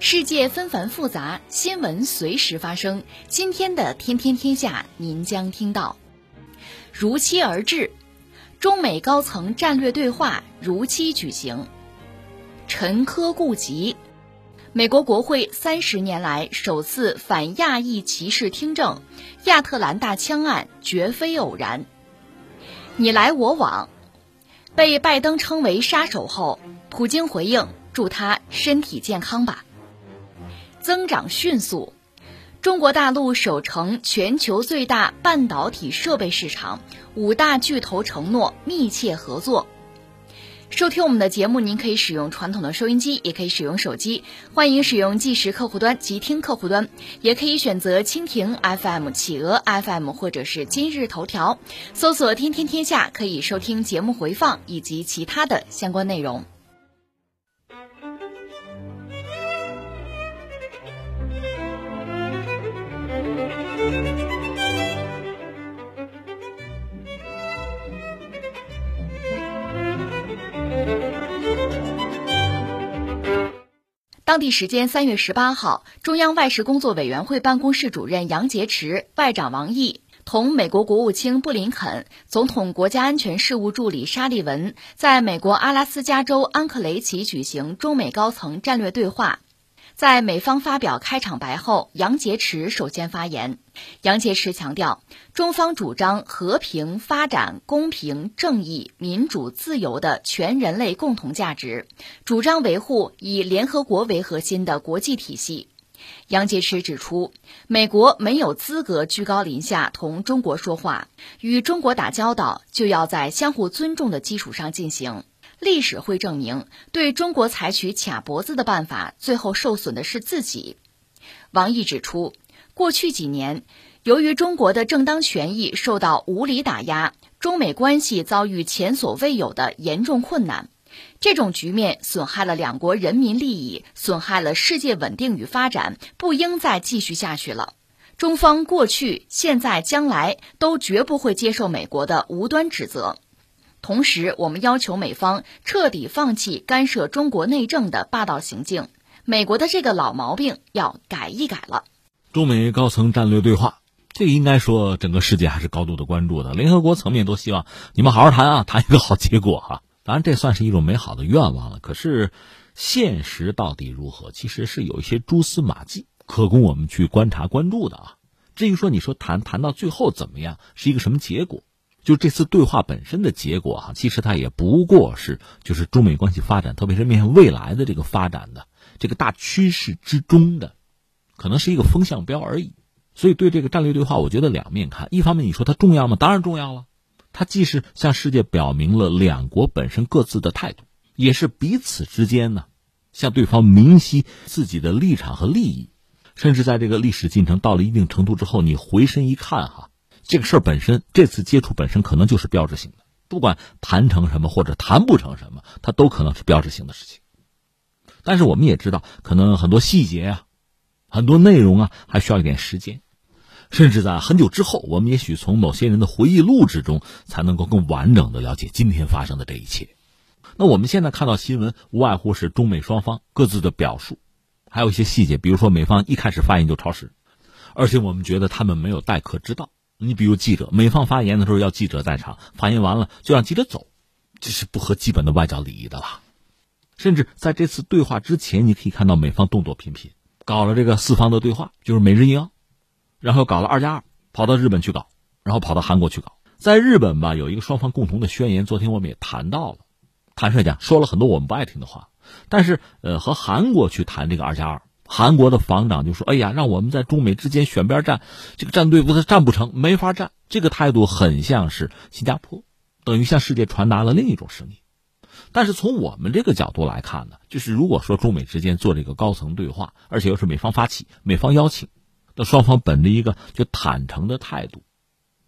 世界纷繁复杂，新闻随时发生。今天的《天天天下》，您将听到如期而至，中美高层战略对话如期举行，陈科顾及。美国国会三十年来首次反亚裔歧视听证，亚特兰大枪案绝非偶然。你来我往，被拜登称为杀手后，普京回应祝他身体健康吧。增长迅速，中国大陆守成全球最大半导体设备市场，五大巨头承诺密切合作。收听我们的节目，您可以使用传统的收音机，也可以使用手机。欢迎使用即时客户端、即听客户端，也可以选择蜻蜓 FM、企鹅 FM 或者是今日头条，搜索“天天天下”，可以收听节目回放以及其他的相关内容。当地时间三月十八号，中央外事工作委员会办公室主任杨洁篪、外长王毅同美国国务卿布林肯、总统国家安全事务助理沙利文在美国阿拉斯加州安克雷奇举行中美高层战略对话。在美方发表开场白后，杨洁篪首先发言。杨洁篪强调，中方主张和平、发展、公平、正义、民主、自由的全人类共同价值，主张维护以联合国为核心的国际体系。杨洁篪指出，美国没有资格居高临下同中国说话，与中国打交道就要在相互尊重的基础上进行。历史会证明，对中国采取卡脖子的办法，最后受损的是自己。王毅指出，过去几年，由于中国的正当权益受到无理打压，中美关系遭遇前所未有的严重困难。这种局面损害了两国人民利益，损害了世界稳定与发展，不应再继续下去了。中方过去、现在、将来都绝不会接受美国的无端指责。同时，我们要求美方彻底放弃干涉中国内政的霸道行径，美国的这个老毛病要改一改了。中美高层战略对话，这个应该说整个世界还是高度的关注的。联合国层面都希望你们好好谈啊，谈一个好结果哈。当然，这算是一种美好的愿望了。可是，现实到底如何，其实是有一些蛛丝马迹可供我们去观察关注的啊。至于说你说谈谈到最后怎么样，是一个什么结果？就这次对话本身的结果哈，其实它也不过是就是中美关系发展，特别是面向未来的这个发展的这个大趋势之中的，可能是一个风向标而已。所以对这个战略对话，我觉得两面看。一方面你说它重要吗？当然重要了。它既是向世界表明了两国本身各自的态度，也是彼此之间呢向对方明晰自己的立场和利益。甚至在这个历史进程到了一定程度之后，你回身一看哈。这个事儿本身，这次接触本身可能就是标志性的，不管谈成什么或者谈不成什么，它都可能是标志性的事情。但是我们也知道，可能很多细节啊，很多内容啊，还需要一点时间，甚至在很久之后，我们也许从某些人的回忆录之中，才能够更完整的了解今天发生的这一切。那我们现在看到新闻，无外乎是中美双方各自的表述，还有一些细节，比如说美方一开始发言就超时，而且我们觉得他们没有待客之道。你比如记者，美方发言的时候要记者在场，发言完了就让记者走，这是不合基本的外交礼仪的了。甚至在这次对话之前，你可以看到美方动作频频，搞了这个四方的对话，就是美日英，然后搞了二加二，跑到日本去搞，然后跑到韩国去搞。在日本吧，有一个双方共同的宣言，昨天我们也谈到了，坦率讲说了很多我们不爱听的话，但是呃，和韩国去谈这个二加二。韩国的防长就说：“哎呀，让我们在中美之间选边站，这个站队不是站不成，没法站。这个态度很像是新加坡，等于向世界传达了另一种声音。但是从我们这个角度来看呢，就是如果说中美之间做这个高层对话，而且又是美方发起、美方邀请，那双方本着一个就坦诚的态度，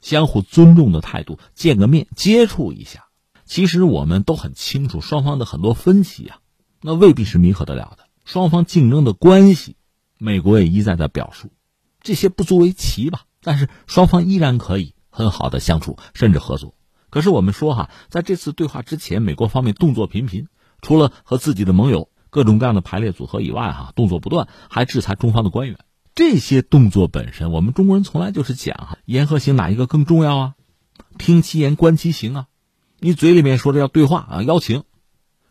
相互尊重的态度，见个面接触一下。其实我们都很清楚，双方的很多分歧啊，那未必是弥合得了的。双方竞争的关系，美国也一再的表述，这些不足为奇吧。但是双方依然可以很好的相处，甚至合作。可是我们说哈，在这次对话之前，美国方面动作频频，除了和自己的盟友各种各样的排列组合以外，哈，动作不断，还制裁中方的官员。这些动作本身，我们中国人从来就是讲哈，言和行哪一个更重要啊？听其言，观其行啊。你嘴里面说着要对话啊，邀请，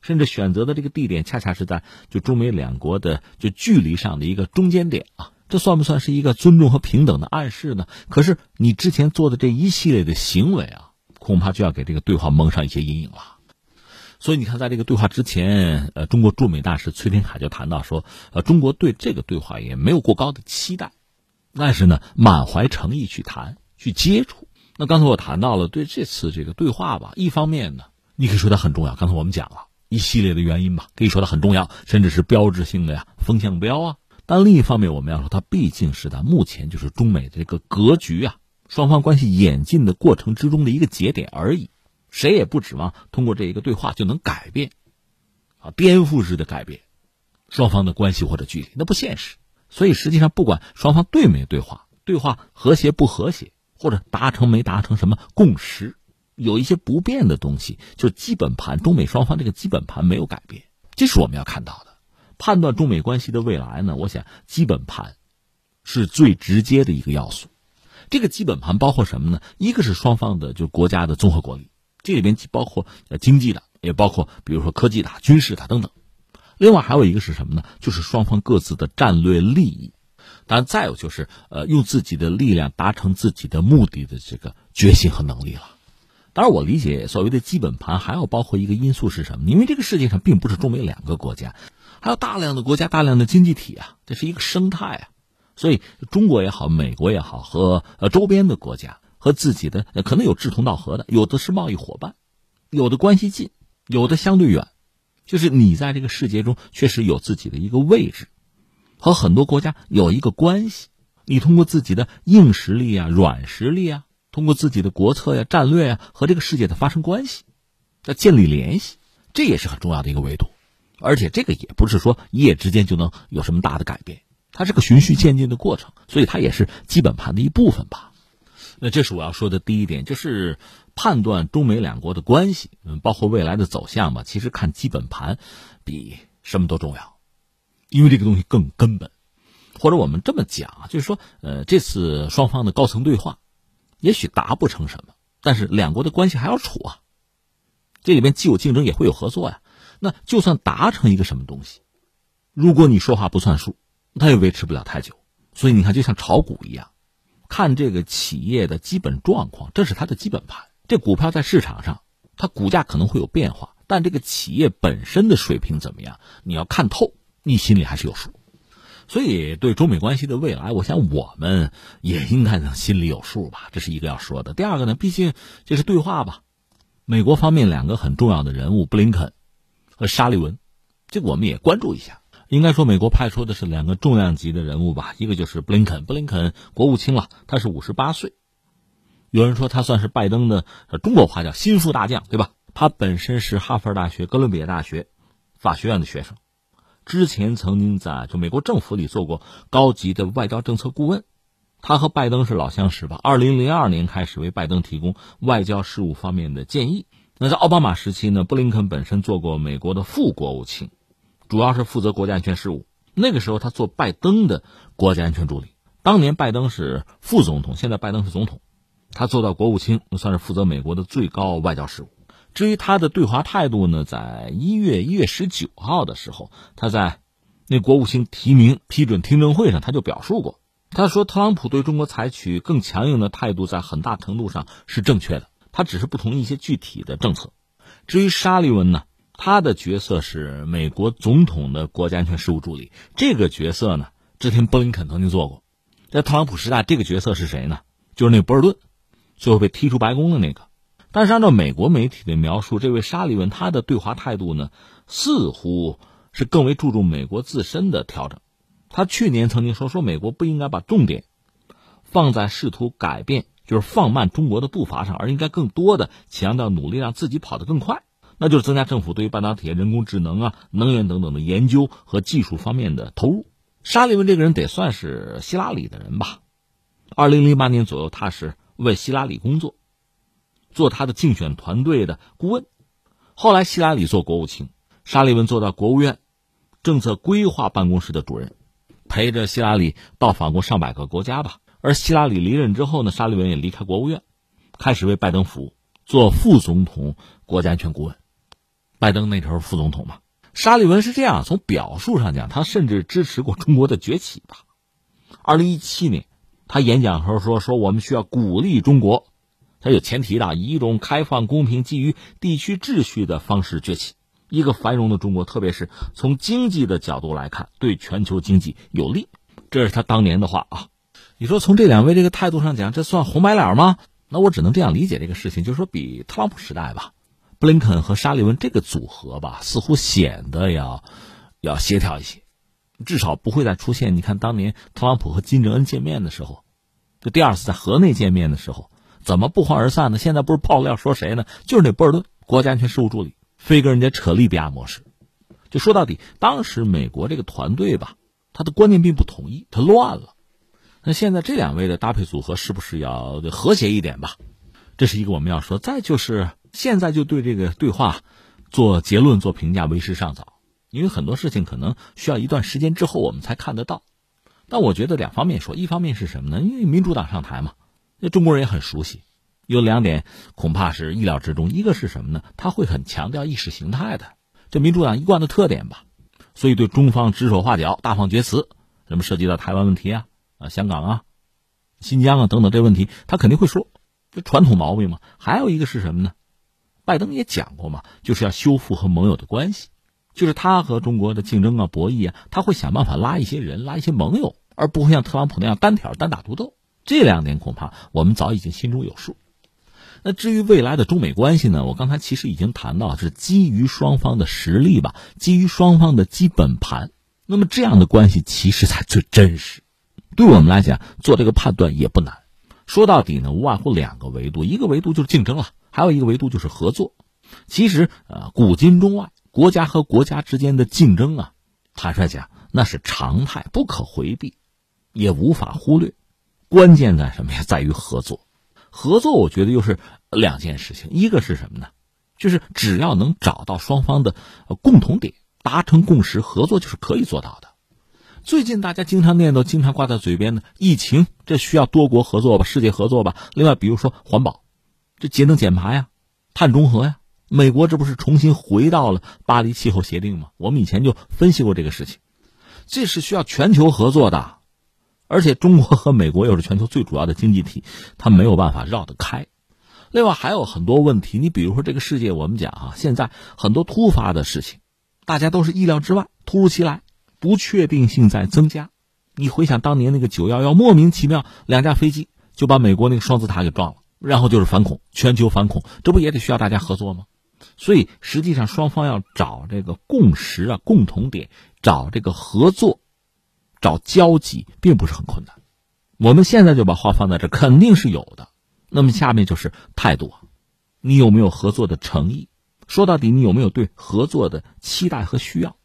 甚至选择的这个地点，恰恰是在就中美两国的就距离上的一个中间点啊，这算不算是一个尊重和平等的暗示呢？可是你之前做的这一系列的行为啊，恐怕就要给这个对话蒙上一些阴影了。所以你看，在这个对话之前，呃，中国驻美大使崔天凯就谈到说，呃，中国对这个对话也没有过高的期待，但是呢，满怀诚意去谈、去接触。那刚才我谈到了对这次这个对话吧，一方面呢，你可以说它很重要。刚才我们讲了一系列的原因吧，可以说它很重要，甚至是标志性的呀，风向标啊。但另一方面，我们要说它毕竟是在目前就是中美这个格局啊，双方关系演进的过程之中的一个节点而已。谁也不指望通过这一个对话就能改变，啊，颠覆式的改变双方的关系或者距离，那不现实。所以实际上，不管双方对没对话，对话和谐不和谐。或者达成没达成什么共识，有一些不变的东西，就基本盘，中美双方这个基本盘没有改变，这是我们要看到的。判断中美关系的未来呢，我想基本盘是最直接的一个要素。这个基本盘包括什么呢？一个是双方的就国家的综合国力，这里边既包括呃经济的，也包括比如说科技的、军事的等等。另外还有一个是什么呢？就是双方各自的战略利益。当然，再有就是，呃，用自己的力量达成自己的目的的这个决心和能力了。当然，我理解所谓的基本盘还要包括一个因素是什么？因为这个世界上并不是中美两个国家，还有大量的国家、大量的经济体啊，这是一个生态啊。所以，中国也好，美国也好，和呃周边的国家和自己的可能有志同道合的，有的是贸易伙伴，有的关系近，有的相对远，就是你在这个世界中确实有自己的一个位置。和很多国家有一个关系，你通过自己的硬实力啊、软实力啊，通过自己的国策呀、战略呀，和这个世界的发生关系，要建立联系，这也是很重要的一个维度。而且这个也不是说一夜之间就能有什么大的改变，它是个循序渐进的过程，所以它也是基本盘的一部分吧。那这是我要说的第一点，就是判断中美两国的关系，嗯，包括未来的走向吧。其实看基本盘，比什么都重要。因为这个东西更根本，或者我们这么讲，就是说，呃，这次双方的高层对话，也许达不成什么，但是两国的关系还要处啊。这里面既有竞争，也会有合作呀。那就算达成一个什么东西，如果你说话不算数，它也维持不了太久。所以你看，就像炒股一样，看这个企业的基本状况，这是它的基本盘。这股票在市场上，它股价可能会有变化，但这个企业本身的水平怎么样，你要看透。你心里还是有数，所以对中美关系的未来，我想我们也应该能心里有数吧。这是一个要说的。第二个呢，毕竟这是对话吧。美国方面两个很重要的人物布林肯和沙利文，这个我们也关注一下。应该说，美国派出的是两个重量级的人物吧。一个就是布林肯，布林肯国务卿了，他是五十八岁。有人说他算是拜登的中国话叫心腹大将，对吧？他本身是哈佛大学、哥伦比亚大学法学院的学生。之前曾经在就美国政府里做过高级的外交政策顾问，他和拜登是老相识吧？二零零二年开始为拜登提供外交事务方面的建议。那在奥巴马时期呢，布林肯本身做过美国的副国务卿，主要是负责国家安全事务。那个时候他做拜登的国家安全助理。当年拜登是副总统，现在拜登是总统，他做到国务卿，算是负责美国的最高外交事务。至于他的对华态度呢，在一月一月十九号的时候，他在那国务卿提名批准听证会上，他就表述过，他说特朗普对中国采取更强硬的态度，在很大程度上是正确的，他只是不同意一些具体的政策。至于沙利文呢，他的角色是美国总统的国家安全事务助理，这个角色呢，之前布林肯曾经做过，在特朗普时代，这个角色是谁呢？就是那博尔顿，最后被踢出白宫的那个。但是按照美国媒体的描述，这位沙利文他的对华态度呢，似乎是更为注重美国自身的调整，他去年曾经说，说美国不应该把重点放在试图改变，就是放慢中国的步伐上，而应该更多的强调努力让自己跑得更快。那就是增加政府对于半导体、人工智能啊、能源等等的研究和技术方面的投入。沙利文这个人得算是希拉里的人吧？二零零八年左右，他是为希拉里工作，做他的竞选团队的顾问。后来希拉里做国务卿，沙利文做到国务院政策规划办公室的主任，陪着希拉里到访过上百个国家吧。而希拉里离任之后呢，沙利文也离开国务院，开始为拜登服务，做副总统国家安全顾问。拜登那时候副总统嘛，沙利文是这样，从表述上讲，他甚至支持过中国的崛起吧。二零一七年，他演讲时候说：“说我们需要鼓励中国，它有前提的，以一种开放、公平、基于地区秩序的方式崛起。一个繁荣的中国，特别是从经济的角度来看，对全球经济有利。”这是他当年的话啊。你说从这两位这个态度上讲，这算红白脸吗？那我只能这样理解这个事情，就是说比特朗普时代吧。布林肯和沙利文这个组合吧，似乎显得要要协调一些，至少不会再出现。你看当年特朗普和金正恩见面的时候，就第二次在河内见面的时候，怎么不欢而散呢？现在不是爆料说谁呢？就是那波尔顿国家安全事务助理，非跟人家扯利比亚模式。就说到底，当时美国这个团队吧，他的观念并不统一，他乱了。那现在这两位的搭配组合是不是要和谐一点吧？这是一个我们要说。再就是。现在就对这个对话做结论、做评价为时尚早，因为很多事情可能需要一段时间之后我们才看得到。但我觉得两方面说，一方面是什么呢？因为民主党上台嘛，那中国人也很熟悉。有两点恐怕是意料之中，一个是什么呢？他会很强调意识形态的，这民主党一贯的特点吧。所以对中方指手画脚、大放厥词，什么涉及到台湾问题啊、啊香港啊、新疆啊等等这问题，他肯定会说，这传统毛病嘛。还有一个是什么呢？拜登也讲过嘛，就是要修复和盟友的关系，就是他和中国的竞争啊、博弈啊，他会想办法拉一些人、拉一些盟友，而不会像特朗普那样单挑、单打独斗。这两点恐怕我们早已经心中有数。那至于未来的中美关系呢？我刚才其实已经谈到，是基于双方的实力吧，基于双方的基本盘。那么这样的关系其实才最真实。对我们来讲，做这个判断也不难。说到底呢，无外乎两个维度，一个维度就是竞争了。还有一个维度就是合作，其实呃，古今中外，国家和国家之间的竞争啊，坦率讲那是常态，不可回避，也无法忽略。关键在什么呀？在于合作。合作，我觉得又是两件事情。一个是什么呢？就是只要能找到双方的共同点，达成共识，合作就是可以做到的。最近大家经常念叨、经常挂在嘴边的疫情，这需要多国合作吧，世界合作吧。另外，比如说环保。这节能减排呀，碳中和呀，美国这不是重新回到了巴黎气候协定吗？我们以前就分析过这个事情，这是需要全球合作的，而且中国和美国又是全球最主要的经济体，它没有办法绕得开。另外还有很多问题，你比如说这个世界，我们讲啊，现在很多突发的事情，大家都是意料之外，突如其来，不确定性在增加。你回想当年那个九幺幺，莫名其妙两架飞机就把美国那个双子塔给撞了。然后就是反恐，全球反恐，这不也得需要大家合作吗？所以实际上双方要找这个共识啊、共同点，找这个合作，找交集，并不是很困难。我们现在就把话放在这，肯定是有的。那么下面就是态度，你有没有合作的诚意？说到底，你有没有对合作的期待和需要？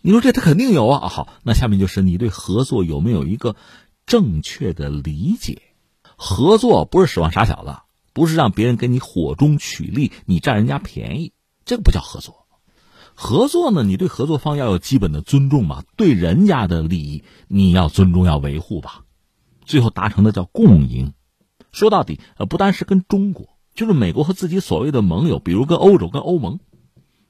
你说这他肯定有啊。好，那下面就是你对合作有没有一个正确的理解？合作不是指望傻小子。不是让别人给你火中取栗，你占人家便宜，这个不叫合作。合作呢，你对合作方要有基本的尊重嘛，对人家的利益你要尊重要维护吧。最后达成的叫共赢。说到底，呃，不单是跟中国，就是美国和自己所谓的盟友，比如跟欧洲、跟欧盟，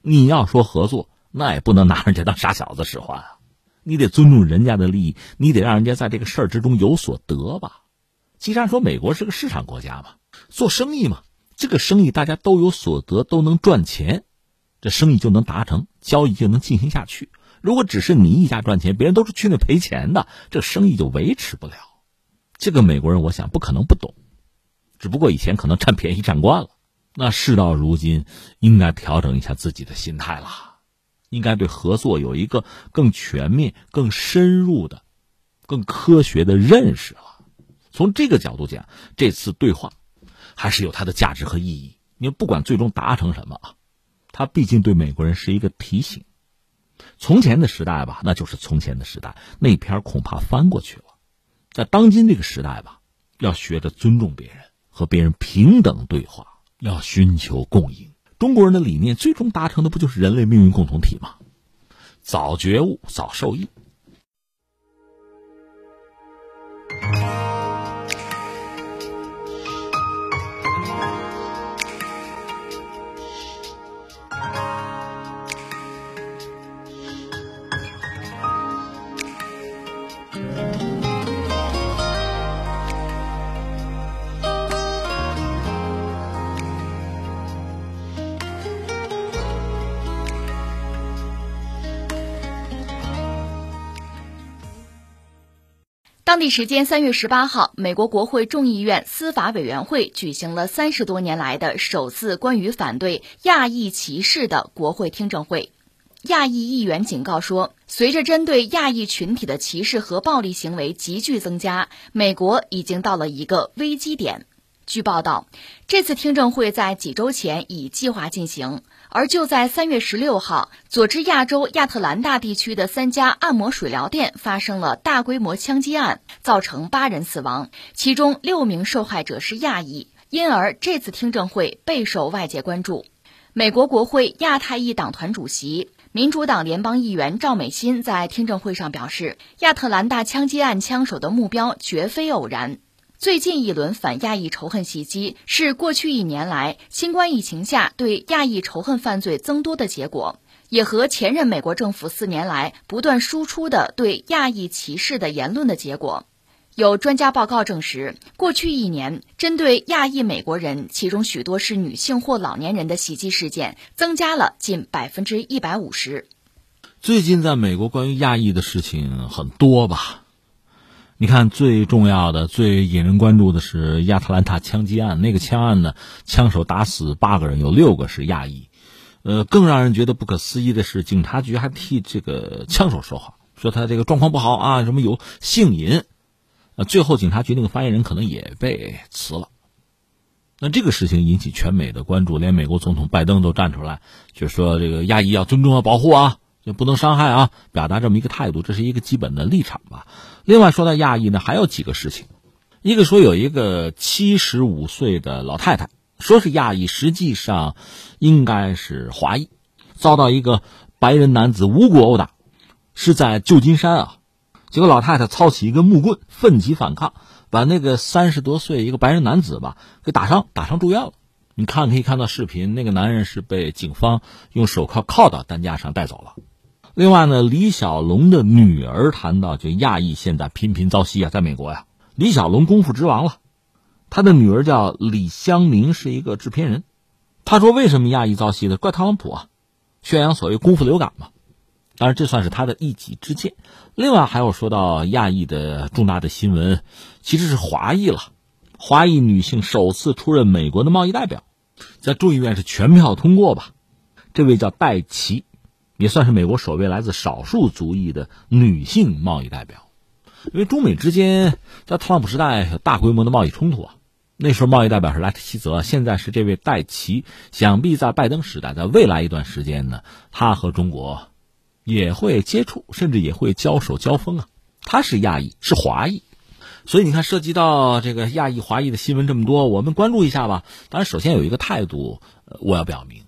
你要说合作，那也不能拿人家当傻小子使唤啊。你得尊重人家的利益，你得让人家在这个事儿之中有所得吧。既然说美国是个市场国家嘛。做生意嘛，这个生意大家都有所得，都能赚钱，这生意就能达成，交易就能进行下去。如果只是你一家赚钱，别人都是去那赔钱的，这生意就维持不了。这个美国人，我想不可能不懂，只不过以前可能占便宜占惯了。那事到如今，应该调整一下自己的心态了，应该对合作有一个更全面、更深入的更科学的认识了。从这个角度讲，这次对话还是有它的价值和意义。你不管最终达成什么啊，它毕竟对美国人是一个提醒。从前的时代吧，那就是从前的时代，那篇恐怕翻过去了。在当今这个时代吧，要学着尊重别人，和别人平等对话，要寻求共赢。中国人的理念最终达成的不就是人类命运共同体吗？早觉悟，早受益。当地时间三月十八号，美国国会众议院司法委员会举行了三十多年来的首次关于反对亚裔歧视的国会听证会。亚裔议员警告说，随着针对亚裔群体的歧视和暴力行为急剧增加，美国已经到了一个危机点。据报道，这次听证会在几周前已计划进行。而就在三月十六号，佐治亚州亚特兰大地区的三家按摩水疗店发生了大规模枪击案，造成八人死亡，其中六名受害者是亚裔，因而这次听证会备受外界关注。美国国会亚太裔党团主席、民主党联邦议员赵美心在听证会上表示，亚特兰大枪击案枪手的目标绝非偶然。最近一轮反亚裔仇恨袭击是过去一年来新冠疫情下对亚裔仇恨犯罪增多的结果，也和前任美国政府四年来不断输出的对亚裔歧视的言论的结果。有专家报告证实，过去一年针对亚裔美国人，其中许多是女性或老年人的袭击事件增加了近百分之一百五十。最近在美国关于亚裔的事情很多吧？你看，最重要的、最引人关注的是亚特兰大枪击案。那个枪案呢，枪手打死八个人，有六个是亚裔。呃，更让人觉得不可思议的是，警察局还替这个枪手说话，说他这个状况不好啊，什么有性瘾。呃，最后警察局那个发言人可能也被辞了。那这个事情引起全美的关注，连美国总统拜登都站出来，就说这个亚裔要尊重和保护啊。就不能伤害啊！表达这么一个态度，这是一个基本的立场吧。另外说到亚裔呢，还有几个事情。一个说有一个七十五岁的老太太，说是亚裔，实际上应该是华裔，遭到一个白人男子无故殴打，是在旧金山啊。结果老太太操起一根木棍，奋起反抗，把那个三十多岁一个白人男子吧给打伤，打伤住院了。你看可以看到视频，那个男人是被警方用手铐铐到担架上带走了。另外呢，李小龙的女儿谈到，就亚裔现在频频遭袭啊，在美国呀，李小龙功夫之王了。他的女儿叫李香凝，是一个制片人。他说：“为什么亚裔遭袭的？怪特朗普啊，宣扬所谓功夫流感嘛。当然，这算是他的一己之见。另外还有说到亚裔的重大的新闻，其实是华裔了。华裔女性首次出任美国的贸易代表，在众议院是全票通过吧？这位叫戴琪。也算是美国首位来自少数族裔的女性贸易代表，因为中美之间在特朗普时代有大规模的贸易冲突啊。那时候贸易代表是莱特希泽，现在是这位戴奇。想必在拜登时代，在未来一段时间呢，他和中国也会接触，甚至也会交手交锋啊。他是亚裔，是华裔，所以你看，涉及到这个亚裔、华裔的新闻这么多，我们关注一下吧。当然，首先有一个态度，我要表明。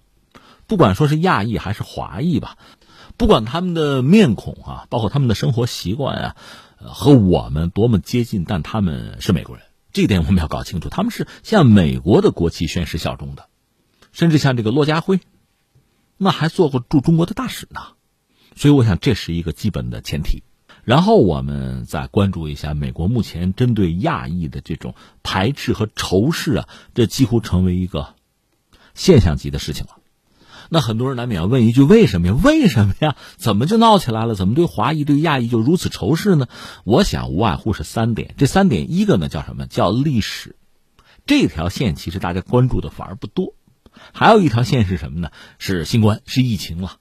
不管说是亚裔还是华裔吧，不管他们的面孔啊，包括他们的生活习惯啊，和我们多么接近，但他们是美国人，这一点我们要搞清楚。他们是向美国的国旗宣誓效忠的，甚至像这个骆家辉，那还做过驻中国的大使呢。所以，我想这是一个基本的前提。然后，我们再关注一下美国目前针对亚裔的这种排斥和仇视啊，这几乎成为一个现象级的事情了。那很多人难免要问一句：为什么呀？为什么呀？怎么就闹起来了？怎么对华裔、对亚裔就如此仇视呢？我想无外乎是三点。这三点，一个呢叫什么？叫历史。这条线其实大家关注的反而不多。还有一条线是什么呢？是新冠，是疫情了。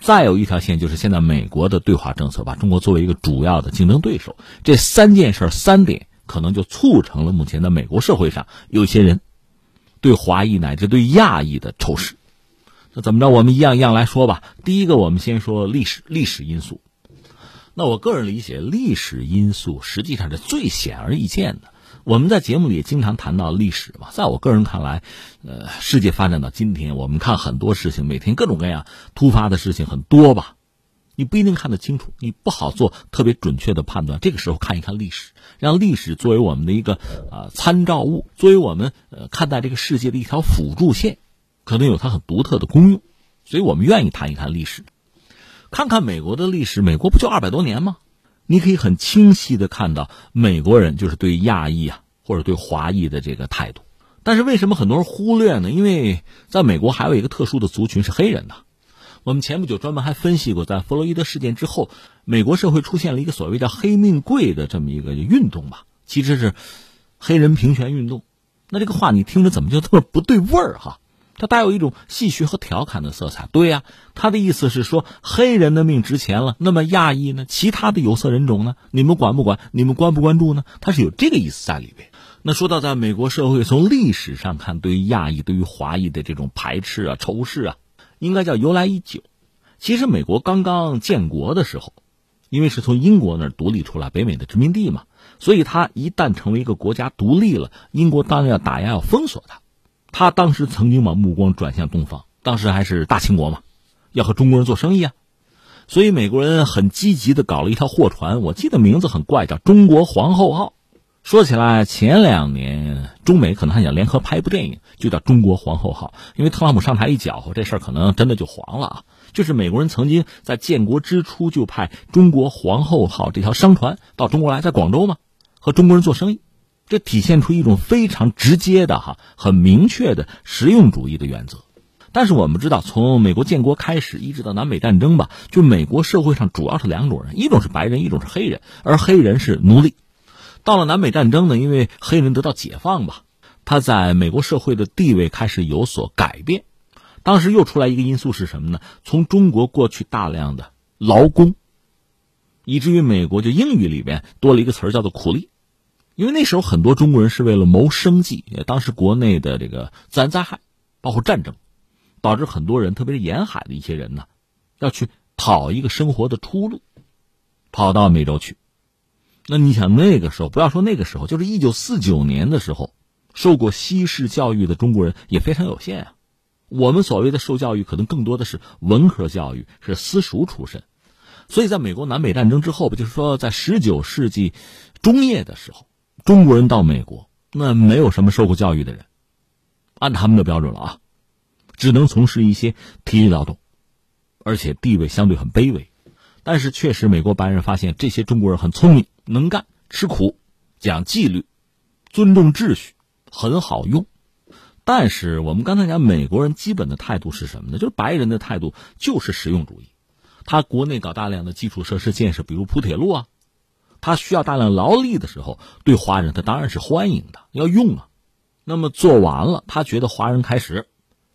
再有一条线就是现在美国的对华政策把中国作为一个主要的竞争对手，这三件事三点可能就促成了目前的美国社会上有些人对华裔乃至对亚裔的仇视。那怎么着？我们一样一样来说吧。第一个，我们先说历史历史因素。那我个人理解，历史因素实际上是最显而易见的。我们在节目里也经常谈到历史嘛，在我个人看来，呃，世界发展到今天，我们看很多事情，每天各种各样突发的事情很多吧，你不一定看得清楚，你不好做特别准确的判断。这个时候看一看历史，让历史作为我们的一个啊参照物，作为我们呃看待这个世界的一条辅助线，可能有它很独特的功用，所以我们愿意谈一谈历史，看看美国的历史，美国不就二百多年吗？你可以很清晰的看到美国人就是对亚裔啊或者对华裔的这个态度，但是为什么很多人忽略呢？因为在美国还有一个特殊的族群是黑人呢。我们前不久专门还分析过，在弗洛伊德事件之后，美国社会出现了一个所谓叫“黑命贵”的这么一个运动吧，其实是黑人平权运动。那这个话你听着怎么就这么不对味儿哈？它带有一种戏谑和调侃的色彩。对呀，他的意思是说，黑人的命值钱了，那么亚裔呢？其他的有色人种呢？你们管不管？你们关不关注呢？他是有这个意思在里边。那说到在美国社会，从历史上看，对于亚裔、对于华裔的这种排斥啊、仇视啊，应该叫由来已久。其实美国刚刚建国的时候，因为是从英国那儿独立出来，北美的殖民地嘛，所以他一旦成为一个国家独立了，英国当然要打压、要封锁他。他当时曾经把目光转向东方，当时还是大清国嘛，要和中国人做生意啊，所以美国人很积极的搞了一条货船，我记得名字很怪，叫“中国皇后号”。说起来，前两年中美可能还想联合拍一部电影，就叫《中国皇后号》，因为特朗普上台一搅和，这事儿可能真的就黄了啊。就是美国人曾经在建国之初就派“中国皇后号”这条商船到中国来，在广州嘛，和中国人做生意。这体现出一种非常直接的哈、很明确的实用主义的原则。但是我们知道，从美国建国开始，一直到南北战争吧，就美国社会上主要是两种人，一种是白人，一种是黑人，而黑人是奴隶。到了南北战争呢，因为黑人得到解放吧，他在美国社会的地位开始有所改变。当时又出来一个因素是什么呢？从中国过去大量的劳工，以至于美国就英语里边多了一个词叫做苦力。因为那时候很多中国人是为了谋生计，当时国内的这个自然灾害，包括战争，导致很多人，特别是沿海的一些人呢，要去讨一个生活的出路，跑到美洲去。那你想那个时候，不要说那个时候，就是一九四九年的时候，受过西式教育的中国人也非常有限啊。我们所谓的受教育，可能更多的是文科教育，是私塾出身。所以在美国南北战争之后，不就是说在十九世纪中叶的时候。中国人到美国，那没有什么受过教育的人，按他们的标准了啊，只能从事一些体力劳动，而且地位相对很卑微。但是确实，美国白人发现这些中国人很聪明、能干、吃苦、讲纪律、尊重秩序，很好用。但是我们刚才讲，美国人基本的态度是什么呢？就是白人的态度就是实用主义，他国内搞大量的基础设施建设，比如铺铁路啊。他需要大量劳力的时候，对华人他当然是欢迎的，要用啊。那么做完了，他觉得华人开始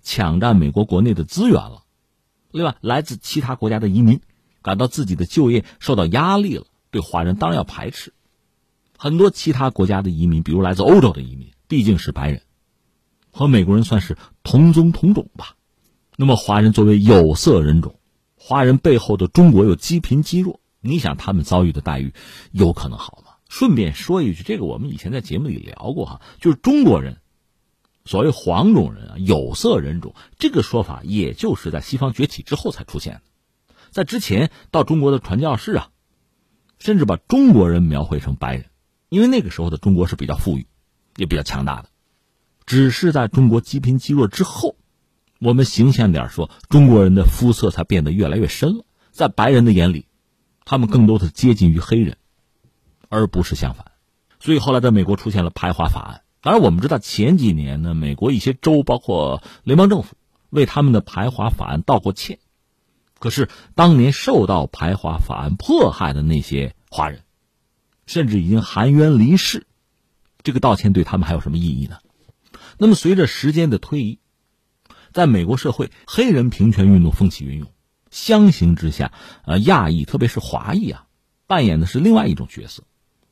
抢占美国国内的资源了。另外，来自其他国家的移民感到自己的就业受到压力了，对华人当然要排斥。很多其他国家的移民，比如来自欧洲的移民，毕竟是白人，和美国人算是同宗同种吧。那么华人作为有色人种，华人背后的中国又积贫积弱。你想他们遭遇的待遇有可能好吗？顺便说一句，这个我们以前在节目里聊过哈，就是中国人，所谓黄种人啊，有色人种这个说法，也就是在西方崛起之后才出现的，在之前到中国的传教士啊，甚至把中国人描绘成白人，因为那个时候的中国是比较富裕，也比较强大的，只是在中国积贫积弱之后，我们形象点说，中国人的肤色才变得越来越深了，在白人的眼里。他们更多的接近于黑人，而不是相反，所以后来在美国出现了排华法案。当然，我们知道前几年呢，美国一些州包括联邦政府为他们的排华法案道过歉。可是当年受到排华法案迫害的那些华人，甚至已经含冤离世，这个道歉对他们还有什么意义呢？那么随着时间的推移，在美国社会，黑人平权运动风起云涌。相形之下，呃，亚裔特别是华裔啊，扮演的是另外一种角色。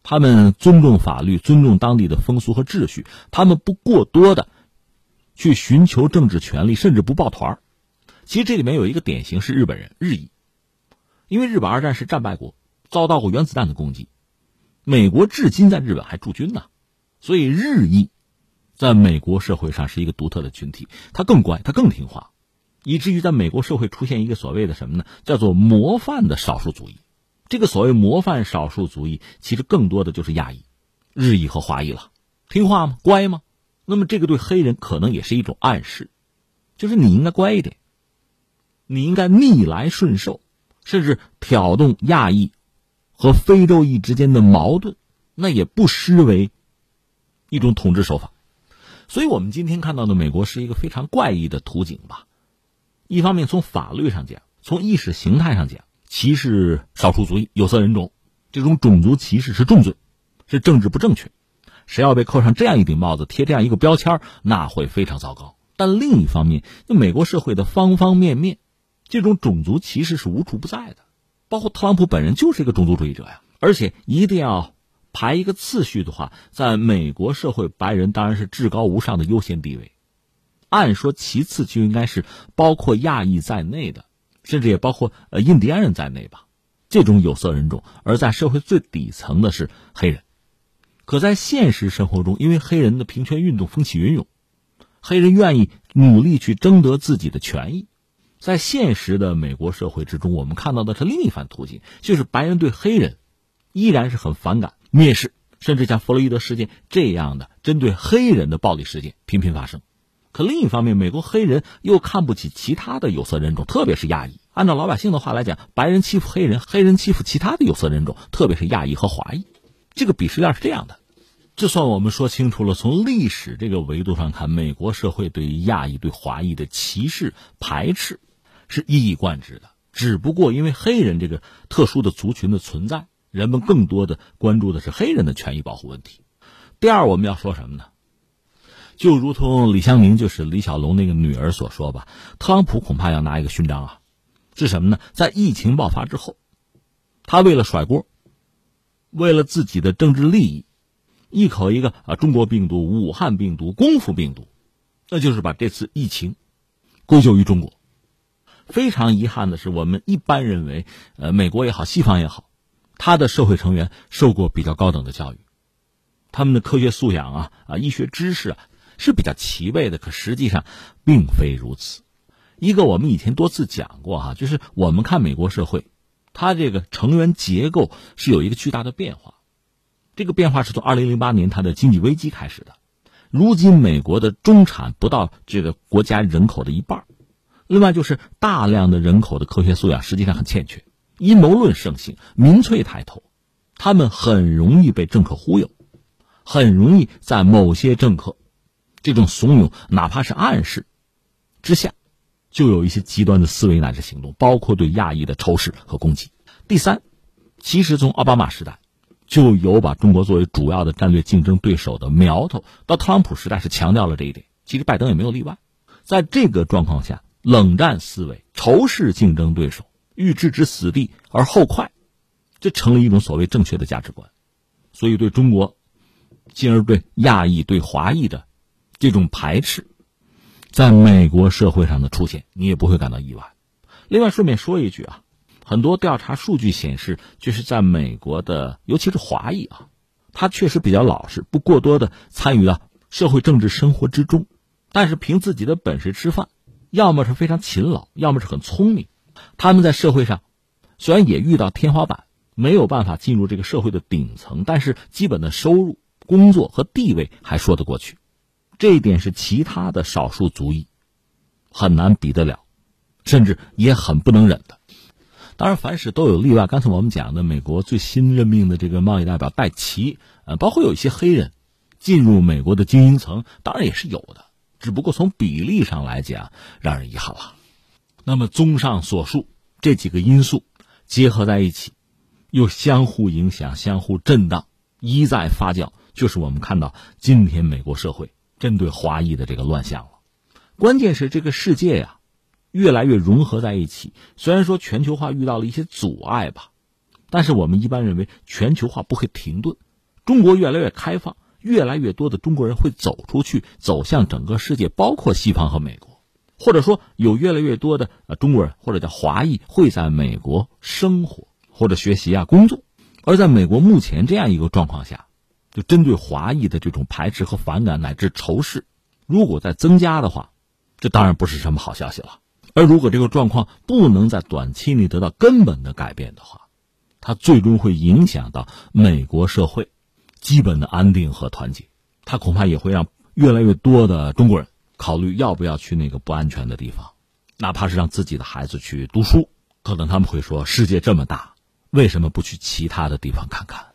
他们尊重法律，尊重当地的风俗和秩序，他们不过多的去寻求政治权利，甚至不抱团其实这里面有一个典型是日本人日裔，因为日本二战是战败国，遭到过原子弹的攻击，美国至今在日本还驻军呢，所以日裔在美国社会上是一个独特的群体，他更乖，他更听话。以至于在美国社会出现一个所谓的什么呢？叫做模范的少数族裔。这个所谓模范少数族裔，其实更多的就是亚裔、日裔和华裔了。听话吗？乖吗？那么这个对黑人可能也是一种暗示，就是你应该乖一点，你应该逆来顺受，甚至挑动亚裔和非洲裔之间的矛盾，那也不失为一种统治手法。所以我们今天看到的美国是一个非常怪异的图景吧。一方面从法律上讲，从意识形态上讲，歧视少数族裔、有色人种，这种种族歧视是重罪，是政治不正确。谁要被扣上这样一顶帽子，贴这样一个标签，那会非常糟糕。但另一方面，就美国社会的方方面面，这种种族歧视是无处不在的，包括特朗普本人就是一个种族主义者呀。而且一定要排一个次序的话，在美国社会，白人当然是至高无上的优先地位。按说，其次就应该是包括亚裔在内的，甚至也包括呃印第安人在内吧，这种有色人种。而在社会最底层的是黑人。可在现实生活中，因为黑人的平权运动风起云涌，黑人愿意努力去争得自己的权益。在现实的美国社会之中，我们看到的是另一番图景，就是白人对黑人依然是很反感、蔑视，甚至像弗洛伊德事件这样的针对黑人的暴力事件频频发生。可另一方面，美国黑人又看不起其他的有色人种，特别是亚裔。按照老百姓的话来讲，白人欺负黑人，黑人欺负其他的有色人种，特别是亚裔和华裔。这个鄙视链是这样的。就算我们说清楚了，从历史这个维度上看，美国社会对于亚裔、对华裔的歧视、排斥是一以贯之的。只不过因为黑人这个特殊的族群的存在，人们更多的关注的是黑人的权益保护问题。第二，我们要说什么呢？就如同李香明就是李小龙那个女儿所说吧，特朗普恐怕要拿一个勋章啊，是什么呢？在疫情爆发之后，他为了甩锅，为了自己的政治利益，一口一个啊中国病毒、武汉病毒、功夫病毒，那就是把这次疫情归咎于中国。非常遗憾的是，我们一般认为，呃，美国也好，西方也好，他的社会成员受过比较高等的教育，他们的科学素养啊啊，医学知识啊。是比较齐备的，可实际上并非如此。一个我们以前多次讲过哈，就是我们看美国社会，它这个成员结构是有一个巨大的变化。这个变化是从二零零八年它的经济危机开始的。如今美国的中产不到这个国家人口的一半，另外就是大量的人口的科学素养实际上很欠缺，阴谋论盛行，民粹抬头，他们很容易被政客忽悠，很容易在某些政客。这种怂恿，哪怕是暗示之下，就有一些极端的思维乃至行动，包括对亚裔的仇视和攻击。第三，其实从奥巴马时代就有把中国作为主要的战略竞争对手的苗头，到特朗普时代是强调了这一点，其实拜登也没有例外。在这个状况下，冷战思维、仇视竞争对手、欲置之死地而后快，这成了一种所谓正确的价值观。所以，对中国，进而对亚裔、对华裔的。这种排斥，在美国社会上的出现，你也不会感到意外。另外，顺便说一句啊，很多调查数据显示，就是在美国的，尤其是华裔啊，他确实比较老实，不过多的参与到社会政治生活之中，但是凭自己的本事吃饭，要么是非常勤劳，要么是很聪明。他们在社会上虽然也遇到天花板，没有办法进入这个社会的顶层，但是基本的收入、工作和地位还说得过去。这一点是其他的少数族裔很难比得了，甚至也很不能忍的。当然，凡事都有例外。刚才我们讲的，美国最新任命的这个贸易代表戴奇，呃，包括有一些黑人进入美国的精英层，当然也是有的。只不过从比例上来讲，让人遗憾了。那么，综上所述，这几个因素结合在一起，又相互影响、相互震荡，一再发酵，就是我们看到今天美国社会。针对华裔的这个乱象了，关键是这个世界呀，越来越融合在一起。虽然说全球化遇到了一些阻碍吧，但是我们一般认为全球化不会停顿。中国越来越开放，越来越多的中国人会走出去，走向整个世界，包括西方和美国。或者说，有越来越多的呃中国人或者叫华裔会在美国生活或者学习啊工作。而在美国目前这样一个状况下，就针对华裔的这种排斥和反感乃至仇视，如果再增加的话，这当然不是什么好消息了。而如果这个状况不能在短期内得到根本的改变的话，它最终会影响到美国社会基本的安定和团结。它恐怕也会让越来越多的中国人考虑要不要去那个不安全的地方，哪怕是让自己的孩子去读书，可能他们会说：世界这么大，为什么不去其他的地方看看？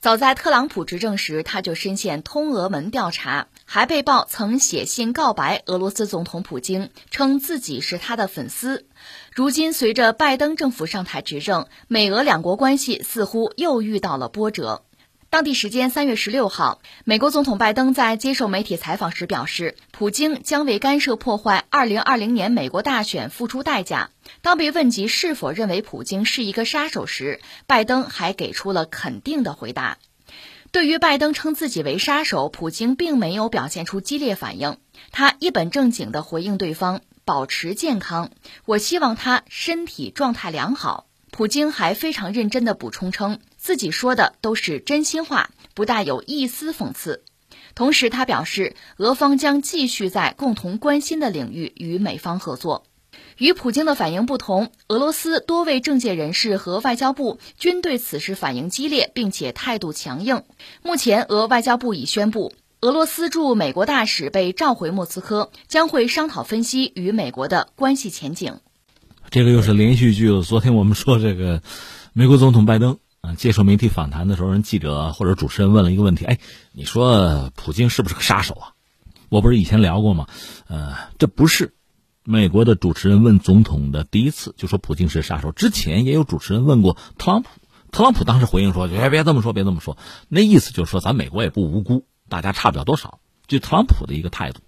早在特朗普执政时，他就深陷通俄门调查，还被曝曾写信告白俄罗斯总统普京，称自己是他的粉丝。如今，随着拜登政府上台执政，美俄两国关系似乎又遇到了波折。当地时间三月十六号，美国总统拜登在接受媒体采访时表示，普京将为干涉破坏二零二零年美国大选付出代价。当被问及是否认为普京是一个杀手时，拜登还给出了肯定的回答。对于拜登称自己为杀手，普京并没有表现出激烈反应，他一本正经地回应对方：“保持健康，我希望他身体状态良好。”普京还非常认真地补充称。自己说的都是真心话，不带有一丝讽刺。同时，他表示，俄方将继续在共同关心的领域与美方合作。与普京的反应不同，俄罗斯多位政界人士和外交部均对此事反应激烈，并且态度强硬。目前，俄外交部已宣布，俄罗斯驻美国大使被召回莫斯科，将会商讨分析与美国的关系前景。这个又是连续剧了。昨天我们说这个美国总统拜登。接受媒体访谈的时候，人记者或者主持人问了一个问题：“哎，你说普京是不是个杀手啊？”我不是以前聊过吗？呃，这不是美国的主持人问总统的第一次就说普京是杀手。之前也有主持人问过特朗普，特朗普当时回应说：“别别这么说，别这么说。”那意思就是说，咱美国也不无辜，大家差不了多少。就特朗普的一个态度。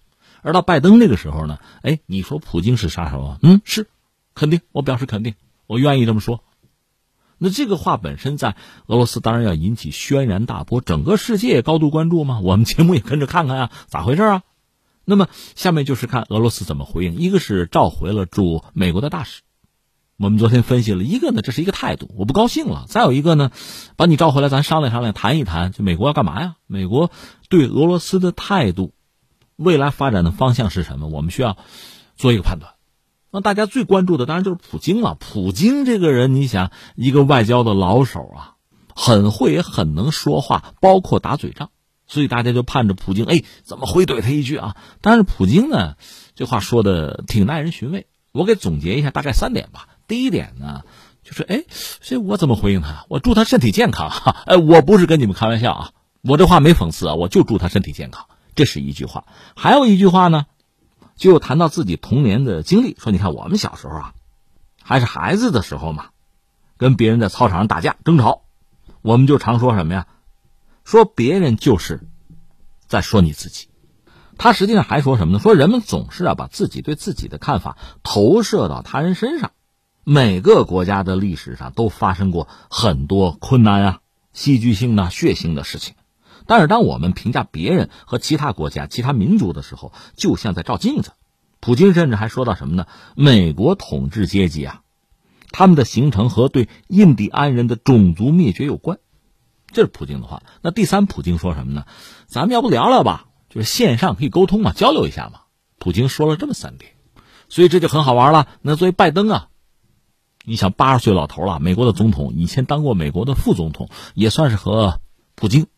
而到拜登那个时候呢，哎，你说普京是杀手啊？嗯，是，肯定，我表示肯定，我愿意这么说。那这个话本身在俄罗斯当然要引起轩然大波，整个世界高度关注嘛。我们节目也跟着看看啊，咋回事啊？那么下面就是看俄罗斯怎么回应。一个是召回了驻美国的大使，我们昨天分析了一个呢，这是一个态度，我不高兴了。再有一个呢，把你召回来，咱商量商量，谈一谈，就美国要干嘛呀？美国对俄罗斯的态度，未来发展的方向是什么？我们需要做一个判断。那大家最关注的当然就是普京了。普京这个人，你想，一个外交的老手啊，很会也很能说话，包括打嘴仗，所以大家就盼着普京，哎，怎么回怼他一句啊？但是普京呢，这话说的挺耐人寻味。我给总结一下，大概三点吧。第一点呢，就是哎，这我怎么回应他？我祝他身体健康。哈，哎，我不是跟你们开玩笑啊，我这话没讽刺啊，我就祝他身体健康。这是一句话。还有一句话呢。就谈到自己童年的经历，说：“你看我们小时候啊，还是孩子的时候嘛，跟别人在操场上打架争吵，我们就常说什么呀？说别人就是在说你自己。他实际上还说什么呢？说人们总是啊把自己对自己的看法投射到他人身上。每个国家的历史上都发生过很多困难啊、戏剧性的、血腥的事情。”但是，当我们评价别人和其他国家、其他民族的时候，就像在照镜子。普京甚至还说到什么呢？美国统治阶级啊，他们的形成和对印第安人的种族灭绝有关。这是普京的话。那第三，普京说什么呢？咱们要不聊聊吧？就是线上可以沟通嘛，交流一下嘛。普京说了这么三点，所以这就很好玩了。那作为拜登啊，你想八十岁老头了，美国的总统，以前当过美国的副总统，也算是和普京。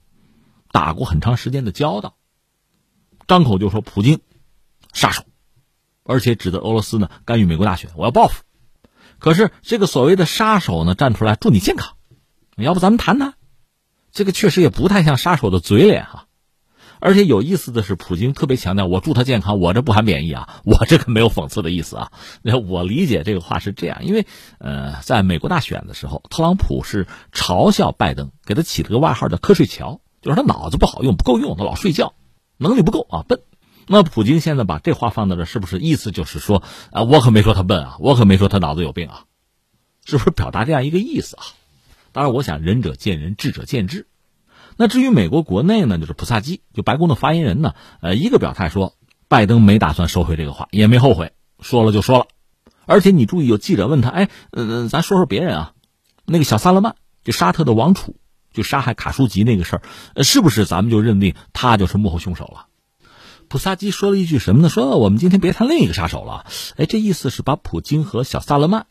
打过很长时间的交道，张口就说普京杀手，而且指责俄罗斯呢干预美国大选，我要报复。可是这个所谓的杀手呢站出来祝你健康，要不咱们谈谈？这个确实也不太像杀手的嘴脸哈。而且有意思的是，普京特别强调：“我祝他健康，我这不含贬义啊，我这个没有讽刺的意思啊。”那我理解这个话是这样，因为呃，在美国大选的时候，特朗普是嘲笑拜登，给他起了个外号叫“瞌睡桥”，就是他脑子不好用，不够用，他老睡觉，能力不够啊，笨。那普京现在把这话放在这，是不是意思就是说啊，我可没说他笨啊，我可没说他脑子有病啊，是不是表达这样一个意思啊？当然，我想仁者见仁，智者见智。那至于美国国内呢，就是普萨基，就白宫的发言人呢，呃，一个表态说，拜登没打算收回这个话，也没后悔，说了就说了。而且你注意，有记者问他，哎，呃，咱说说别人啊，那个小萨勒曼，就沙特的王储，就杀害卡舒吉那个事儿，是不是咱们就认定他就是幕后凶手了？普萨基说了一句什么呢？说我们今天别谈另一个杀手了。哎，这意思是把普京和小萨勒曼。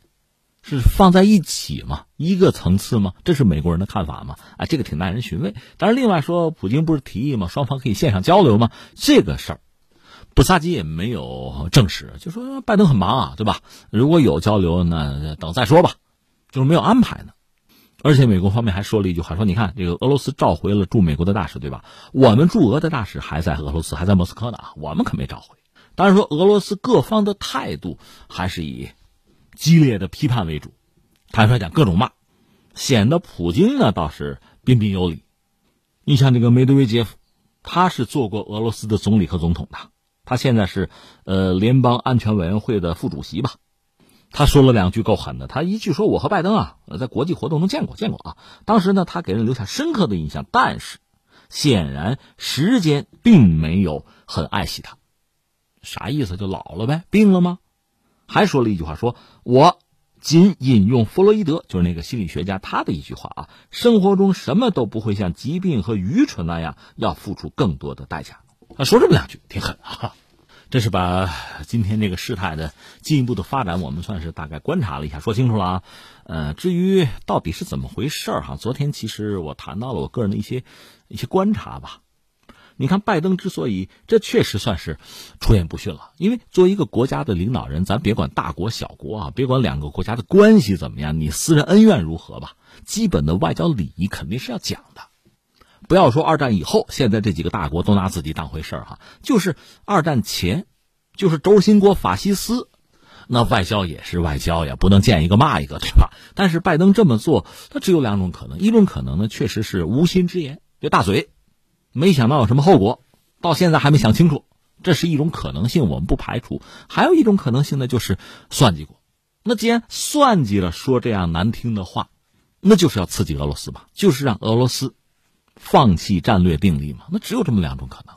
是放在一起吗？一个层次吗？这是美国人的看法吗？啊，这个挺耐人寻味。当然，另外说，普京不是提议吗？双方可以线上交流吗？这个事儿，普萨基也没有证实，就说拜登很忙啊，对吧？如果有交流，那等再说吧，就是没有安排呢。而且美国方面还说了一句话，说你看，这个俄罗斯召回了驻美国的大使，对吧？我们驻俄的大使还在俄罗斯，还在莫斯科呢，我们可没召回。当然说，俄罗斯各方的态度还是以。激烈的批判为主，坦率讲各种骂，显得普京呢倒是彬彬有礼。你像这个梅德韦杰夫，他是做过俄罗斯的总理和总统的，他现在是呃联邦安全委员会的副主席吧。他说了两句够狠的，他一句说我和拜登啊在国际活动中见过见过啊，当时呢他给人留下深刻的印象，但是显然时间并没有很爱惜他，啥意思？就老了呗，病了吗？还说了一句话，说我仅引用弗洛伊德，就是那个心理学家他的一句话啊，生活中什么都不会像疾病和愚蠢那样要付出更多的代价。他说这么两句，挺狠啊。这是把今天这个事态的进一步的发展，我们算是大概观察了一下，说清楚了啊。呃，至于到底是怎么回事儿哈，昨天其实我谈到了我个人的一些一些观察吧。你看，拜登之所以这确实算是出言不逊了，因为作为一个国家的领导人，咱别管大国小国啊，别管两个国家的关系怎么样，你私人恩怨如何吧，基本的外交礼仪肯定是要讲的。不要说二战以后，现在这几个大国都拿自己当回事儿哈，就是二战前，就是轴心国法西斯，那外交也是外交呀，不能见一个骂一个，对吧？但是拜登这么做，他只有两种可能，一种可能呢，确实是无心之言，就大嘴。没想到有什么后果，到现在还没想清楚，这是一种可能性，我们不排除。还有一种可能性呢，就是算计过。那既然算计了，说这样难听的话，那就是要刺激俄罗斯嘛，就是让俄罗斯放弃战略定力嘛。那只有这么两种可能。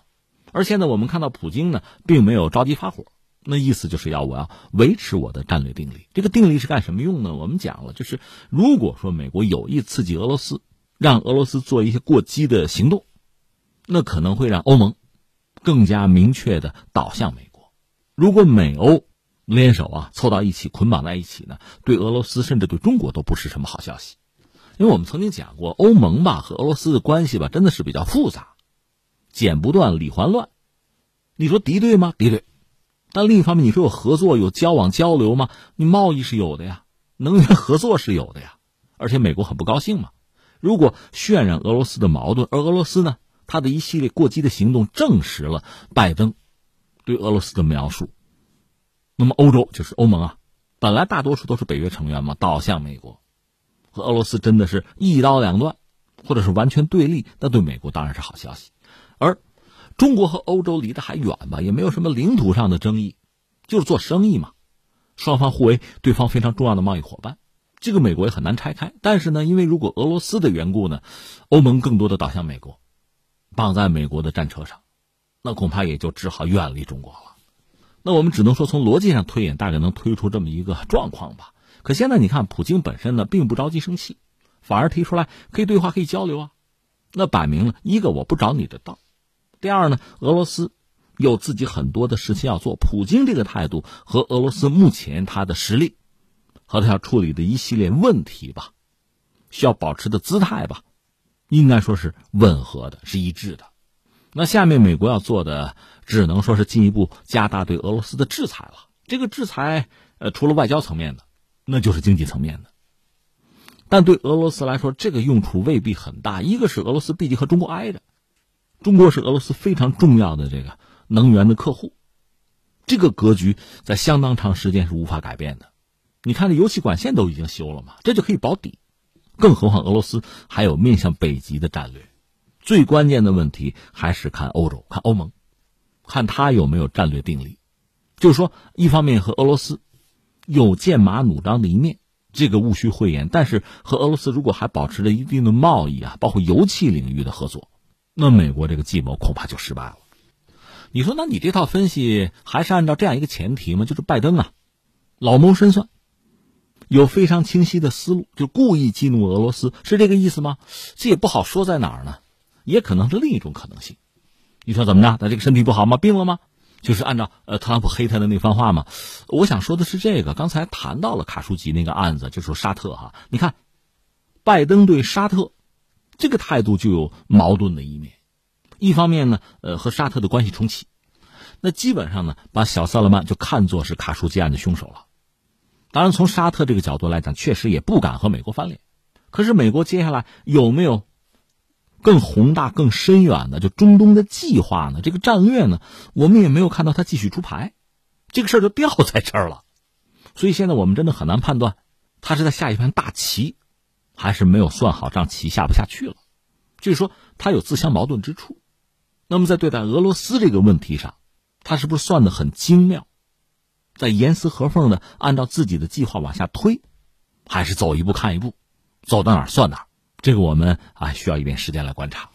而现在我们看到普京呢，并没有着急发火，那意思就是要我要维持我的战略定力。这个定力是干什么用呢？我们讲了，就是如果说美国有意刺激俄罗斯，让俄罗斯做一些过激的行动。那可能会让欧盟更加明确的倒向美国。如果美欧联手啊，凑到一起捆绑在一起呢，对俄罗斯甚至对中国都不是什么好消息。因为我们曾经讲过，欧盟吧和俄罗斯的关系吧真的是比较复杂，剪不断理还乱。你说敌对吗？敌对。但另一方面，你说有合作、有交往、交流吗？你贸易是有的呀，能源合作是有的呀。而且美国很不高兴嘛。如果渲染俄罗斯的矛盾，而俄罗斯呢？他的一系列过激的行动证实了拜登对俄罗斯的描述。那么，欧洲就是欧盟啊，本来大多数都是北约成员嘛，倒向美国，和俄罗斯真的是一刀两断，或者是完全对立，那对美国当然是好消息。而中国和欧洲离得还远吧，也没有什么领土上的争议，就是做生意嘛，双方互为对方非常重要的贸易伙伴，这个美国也很难拆开。但是呢，因为如果俄罗斯的缘故呢，欧盟更多的倒向美国。绑在美国的战车上，那恐怕也就只好远离中国了。那我们只能说从逻辑上推演，大概能推出这么一个状况吧。可现在你看，普京本身呢并不着急生气，反而提出来可以对话、可以交流啊。那摆明了，一个我不找你的道，第二呢，俄罗斯有自己很多的事情要做。普京这个态度和俄罗斯目前他的实力和他要处理的一系列问题吧，需要保持的姿态吧。应该说是吻合的，是一致的。那下面美国要做的，只能说是进一步加大对俄罗斯的制裁了。这个制裁，呃，除了外交层面的，那就是经济层面的。但对俄罗斯来说，这个用处未必很大。一个是俄罗斯毕竟和中国挨着，中国是俄罗斯非常重要的这个能源的客户，这个格局在相当长时间是无法改变的。你看，这油气管线都已经修了嘛，这就可以保底。更何况俄罗斯还有面向北极的战略。最关键的问题还是看欧洲，看欧盟，看他有没有战略定力。就是说，一方面和俄罗斯有剑拔弩张的一面，这个毋需讳言。但是和俄罗斯如果还保持着一定的贸易啊，包括油气领域的合作，那美国这个计谋恐怕就失败了。你说，那你这套分析还是按照这样一个前提吗？就是拜登啊，老谋深算，有非常清晰的思路，就故意激怒俄罗斯，是这个意思吗？这也不好说在哪儿呢，也可能是另一种可能性。你说怎么着？他这个身体不好吗？病了吗？就是按照呃特朗普黑他的那番话嘛，我想说的是这个。刚才谈到了卡舒吉那个案子，就说沙特哈，你看，拜登对沙特这个态度就有矛盾的一面。一方面呢，呃和沙特的关系重启，那基本上呢把小萨勒曼就看作是卡舒吉案的凶手了。当然，从沙特这个角度来讲，确实也不敢和美国翻脸。可是美国接下来有没有？更宏大、更深远的，就中东的计划呢？这个战略呢？我们也没有看到他继续出牌，这个事儿就掉在这儿了。所以现在我们真的很难判断，他是在下一盘大棋，还是没有算好账，棋下不下去了。就是说，他有自相矛盾之处。那么在对待俄罗斯这个问题上，他是不是算的很精妙，在严丝合缝的按照自己的计划往下推，还是走一步看一步，走到哪儿算哪儿？这个我们啊需要一点时间来观察。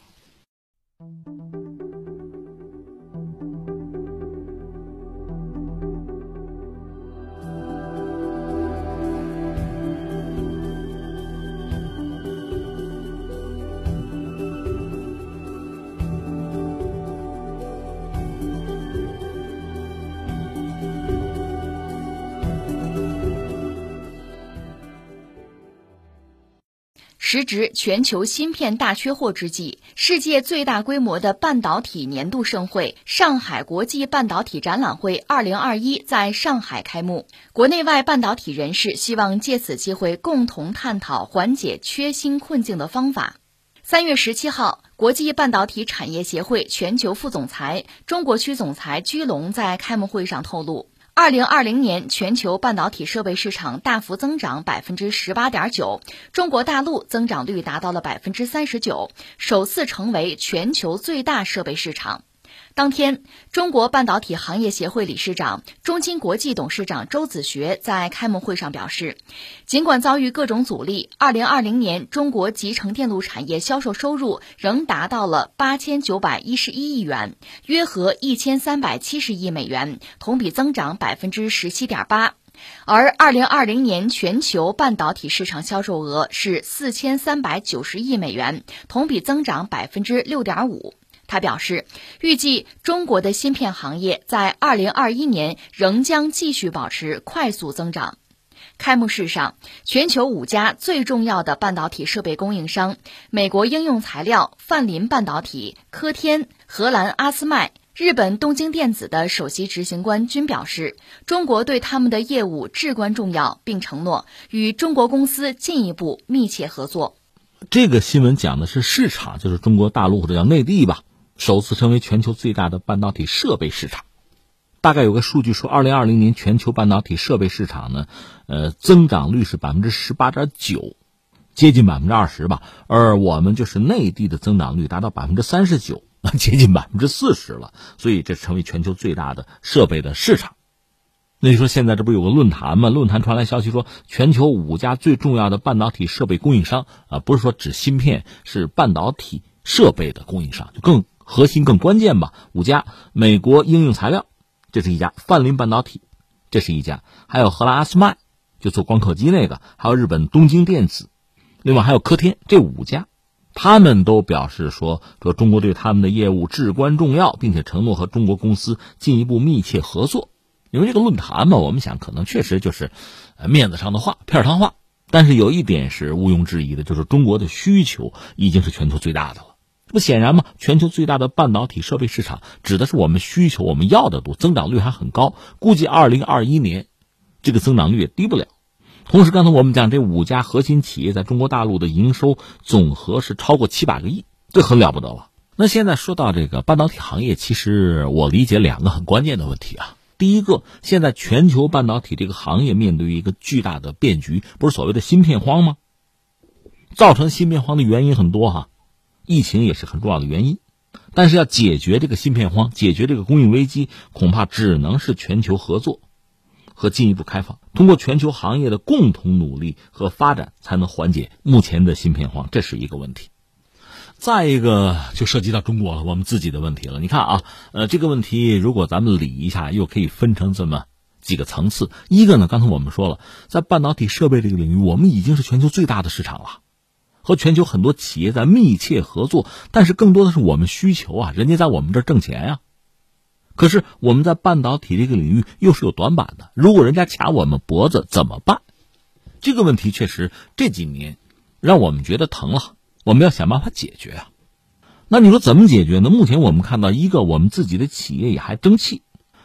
时值全球芯片大缺货之际，世界最大规模的半导体年度盛会——上海国际半导体展览会2021在上海开幕。国内外半导体人士希望借此机会共同探讨缓解缺芯困境的方法。三月十七号，国际半导体产业协会全球副总裁、中国区总裁居龙在开幕会上透露。二零二零年，全球半导体设备市场大幅增长百分之十八点九，中国大陆增长率达到了百分之三十九，首次成为全球最大设备市场。当天，中国半导体行业协会理事长、中芯国际董事长周子学在开幕会上表示，尽管遭遇各种阻力，2020年中国集成电路产业销售收入仍达到了8911亿元，约合1370亿美元，同比增长17.8%。而2020年全球半导体市场销售额是4390亿美元，同比增长6.5%。他表示，预计中国的芯片行业在二零二一年仍将继续保持快速增长。开幕式上，全球五家最重要的半导体设备供应商——美国应用材料、泛林半导体、科天、荷兰阿斯麦、日本东京电子的首席执行官均表示，中国对他们的业务至关重要，并承诺与中国公司进一步密切合作。这个新闻讲的是市场，就是中国大陆或者叫内地吧。首次成为全球最大的半导体设备市场，大概有个数据说，二零二零年全球半导体设备市场呢，呃，增长率是百分之十八点九，接近百分之二十吧。而我们就是内地的增长率达到百分之三十九，接近百分之四十了。所以这成为全球最大的设备的市场。那你说现在这不有个论坛吗？论坛传来消息说，全球五家最重要的半导体设备供应商啊，不是说指芯片，是半导体设备的供应商，就更。核心更关键吧，五家，美国应用材料，这是一家；泛林半导体，这是一家；还有荷兰阿斯麦，就做光刻机那个；还有日本东京电子，另外还有科天，这五家，他们都表示说，说中国对他们的业务至关重要，并且承诺和中国公司进一步密切合作。因为这个论坛嘛，我们想可能确实就是，面子上的话，片儿汤话。但是有一点是毋庸置疑的，就是中国的需求已经是全球最大的了。这不显然吗？全球最大的半导体设备市场指的是我们需求，我们要的多，增长率还很高。估计二零二一年，这个增长率也低不了。同时，刚才我们讲这五家核心企业在中国大陆的营收总和是超过七百个亿，这很了不得了。那现在说到这个半导体行业，其实我理解两个很关键的问题啊。第一个，现在全球半导体这个行业面对一个巨大的变局，不是所谓的芯片荒吗？造成芯片荒的原因很多哈，疫情也是很重要的原因。但是要解决这个芯片荒，解决这个供应危机，恐怕只能是全球合作。和进一步开放，通过全球行业的共同努力和发展，才能缓解目前的芯片荒，这是一个问题。再一个就涉及到中国了，我们自己的问题了。你看啊，呃，这个问题如果咱们理一下，又可以分成这么几个层次。一个呢，刚才我们说了，在半导体设备这个领域，我们已经是全球最大的市场了，和全球很多企业在密切合作。但是更多的是我们需求啊，人家在我们这儿挣钱呀。可是我们在半导体这个领域又是有短板的，如果人家卡我们脖子怎么办？这个问题确实这几年让我们觉得疼了，我们要想办法解决啊。那你说怎么解决呢？目前我们看到一个，我们自己的企业也还争气，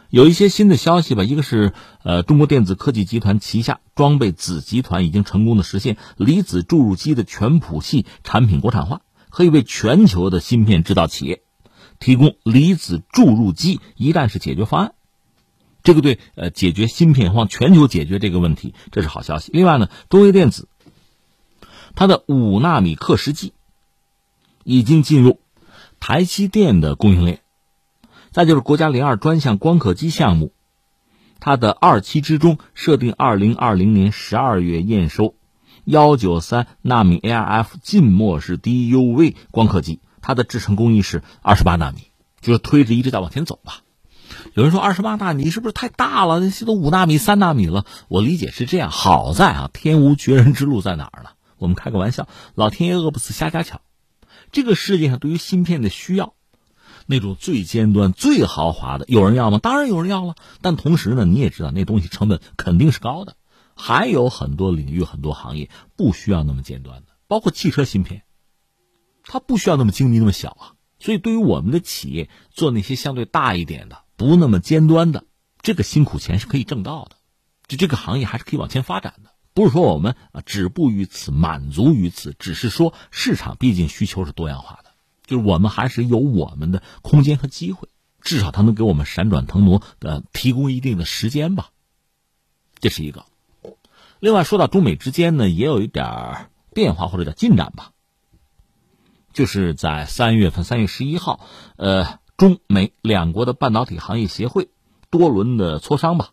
有一些新的消息吧。一个是呃，中国电子科技集团旗下装备子集团已经成功的实现离子注入机的全谱系产品国产化，可以为全球的芯片制造企业。提供离子注入机一站式解决方案，这个对呃解决芯片荒、全球解决这个问题，这是好消息。另外呢，中微电子它的五纳米刻蚀机已经进入台积电的供应链。再就是国家零二专项光刻机项目，它的二期之中设定二零二零年十二月验收幺九三纳米 ArF 浸没式 DUV 光刻机。它的制程工艺是二十八纳米，就是推着一直在往前走吧。有人说二十八纳米是不是太大了？那些都五纳米、三纳米了。我理解是这样。好在啊，天无绝人之路在哪儿呢？我们开个玩笑，老天爷饿不死瞎家巧。这个世界上对于芯片的需要，那种最尖端、最豪华的，有人要吗？当然有人要了。但同时呢，你也知道那东西成本肯定是高的。还有很多领域、很多行业不需要那么尖端的，包括汽车芯片。它不需要那么精密那么小啊，所以对于我们的企业做那些相对大一点的、不那么尖端的，这个辛苦钱是可以挣到的，就这个行业还是可以往前发展的。不是说我们啊止步于此、满足于此，只是说市场毕竟需求是多样化的，就是我们还是有我们的空间和机会，至少它能给我们闪转腾挪的提供一定的时间吧。这是一个。另外说到中美之间呢，也有一点变化或者叫进展吧。就是在三月份，三月十一号，呃，中美两国的半导体行业协会多轮的磋商吧，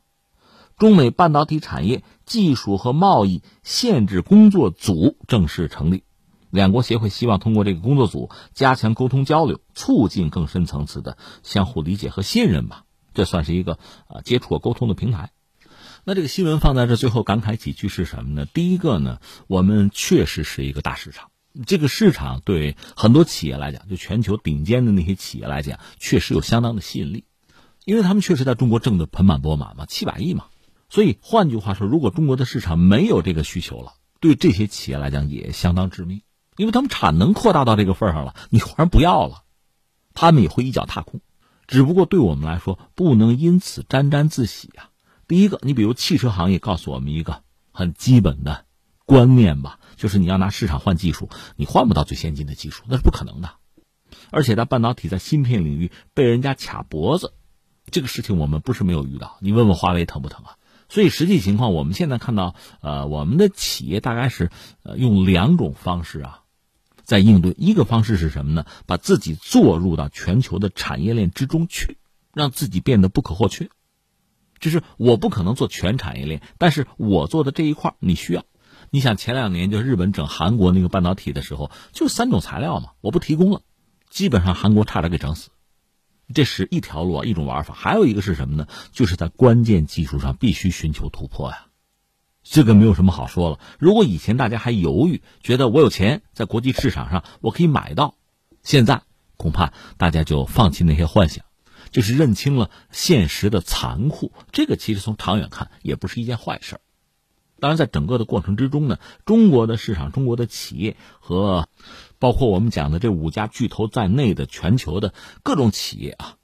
中美半导体产业技术和贸易限制工作组正式成立。两国协会希望通过这个工作组加强沟通交流，促进更深层次的相互理解和信任吧。这算是一个啊接触和沟通的平台。那这个新闻放在这，最后感慨几句是什么呢？第一个呢，我们确实是一个大市场。这个市场对很多企业来讲，就全球顶尖的那些企业来讲，确实有相当的吸引力，因为他们确实在中国挣得盆满钵满嘛，七百亿嘛。所以换句话说，如果中国的市场没有这个需求了，对这些企业来讲也相当致命，因为他们产能扩大到这个份上了，你忽然不要了，他们也会一脚踏空。只不过对我们来说，不能因此沾沾自喜啊。第一个，你比如汽车行业告诉我们一个很基本的观念吧。就是你要拿市场换技术，你换不到最先进的技术，那是不可能的。而且在半导体在芯片领域被人家卡脖子，这个事情我们不是没有遇到。你问问华为疼不疼啊？所以实际情况，我们现在看到，呃，我们的企业大概是呃用两种方式啊，在应对。一个方式是什么呢？把自己做入到全球的产业链之中去，让自己变得不可或缺。就是我不可能做全产业链，但是我做的这一块你需要。你想前两年就日本整韩国那个半导体的时候，就三种材料嘛，我不提供了，基本上韩国差点给整死。这是一条路啊，一种玩法。还有一个是什么呢？就是在关键技术上必须寻求突破呀。这个没有什么好说了。如果以前大家还犹豫，觉得我有钱在国际市场上我可以买到，现在恐怕大家就放弃那些幻想，就是认清了现实的残酷。这个其实从长远看也不是一件坏事。当然，在整个的过程之中呢，中国的市场、中国的企业和包括我们讲的这五家巨头在内的全球的各种企业啊，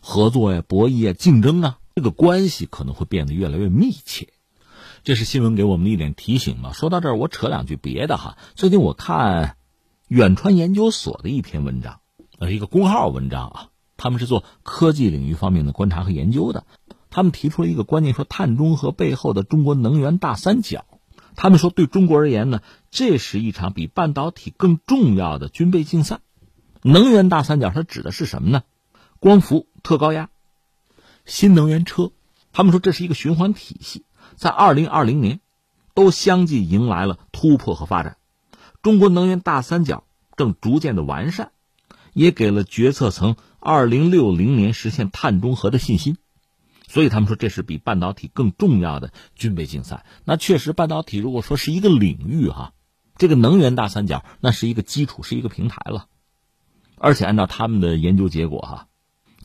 合作呀、博弈啊、竞争啊，这个关系可能会变得越来越密切。这是新闻给我们的一点提醒嘛。说到这儿，我扯两句别的哈。最近我看远川研究所的一篇文章，呃，一个公号文章啊，他们是做科技领域方面的观察和研究的。他们提出了一个观念，说碳中和背后的中国能源大三角。他们说，对中国而言呢，这是一场比半导体更重要的军备竞赛。能源大三角它指的是什么呢？光伏、特高压、新能源车。他们说这是一个循环体系，在二零二零年都相继迎来了突破和发展。中国能源大三角正逐渐的完善，也给了决策层二零六零年实现碳中和的信心。所以他们说这是比半导体更重要的军备竞赛。那确实，半导体如果说是一个领域哈，这个能源大三角那是一个基础，是一个平台了。而且按照他们的研究结果哈，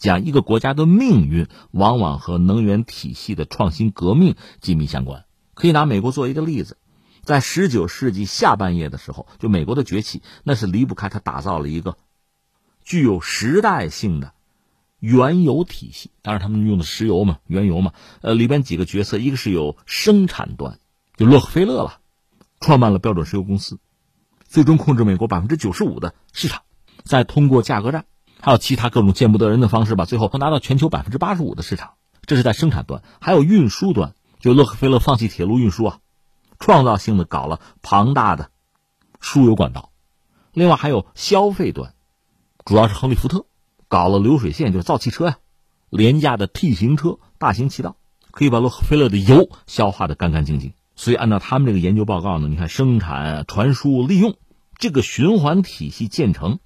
讲一个国家的命运往往和能源体系的创新革命紧密相关。可以拿美国做一个例子，在十九世纪下半叶的时候，就美国的崛起，那是离不开它打造了一个具有时代性的。原油体系，当然他们用的石油嘛，原油嘛，呃，里边几个角色，一个是有生产端，就洛克菲勒了，创办了标准石油公司，最终控制美国百分之九十五的市场，再通过价格战，还有其他各种见不得人的方式吧，最后拿到全球百分之八十五的市场。这是在生产端，还有运输端，就洛克菲勒放弃铁路运输啊，创造性的搞了庞大的输油管道。另外还有消费端，主要是亨利福特。搞了流水线，就是造汽车呀，廉价的 T 型车、大型气道，可以把洛克菲勒的油消化的干干净净。所以按照他们这个研究报告呢，你看生产、传输、利用这个循环体系建成，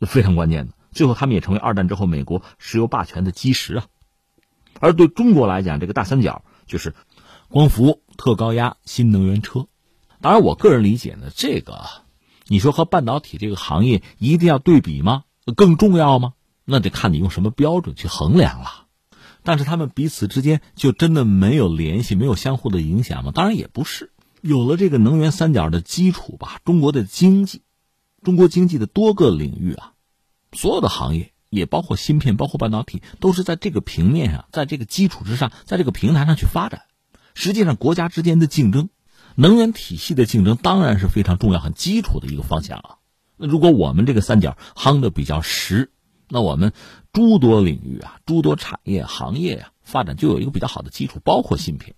非常关键的。最后他们也成为二战之后美国石油霸权的基石啊。而对中国来讲，这个大三角就是光伏、特高压、新能源车。当然，我个人理解呢，这个你说和半导体这个行业一定要对比吗？更重要吗？那得看你用什么标准去衡量了，但是他们彼此之间就真的没有联系、没有相互的影响吗？当然也不是。有了这个能源三角的基础吧，中国的经济，中国经济的多个领域啊，所有的行业，也包括芯片、包括半导体，都是在这个平面上，在这个基础之上，在这个平台上去发展。实际上，国家之间的竞争，能源体系的竞争，当然是非常重要、很基础的一个方向啊。那如果我们这个三角夯的比较实，那我们诸多领域啊，诸多产业行业啊，发展就有一个比较好的基础，包括芯片，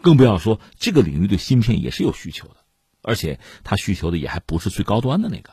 更不要说这个领域对芯片也是有需求的，而且它需求的也还不是最高端的那个。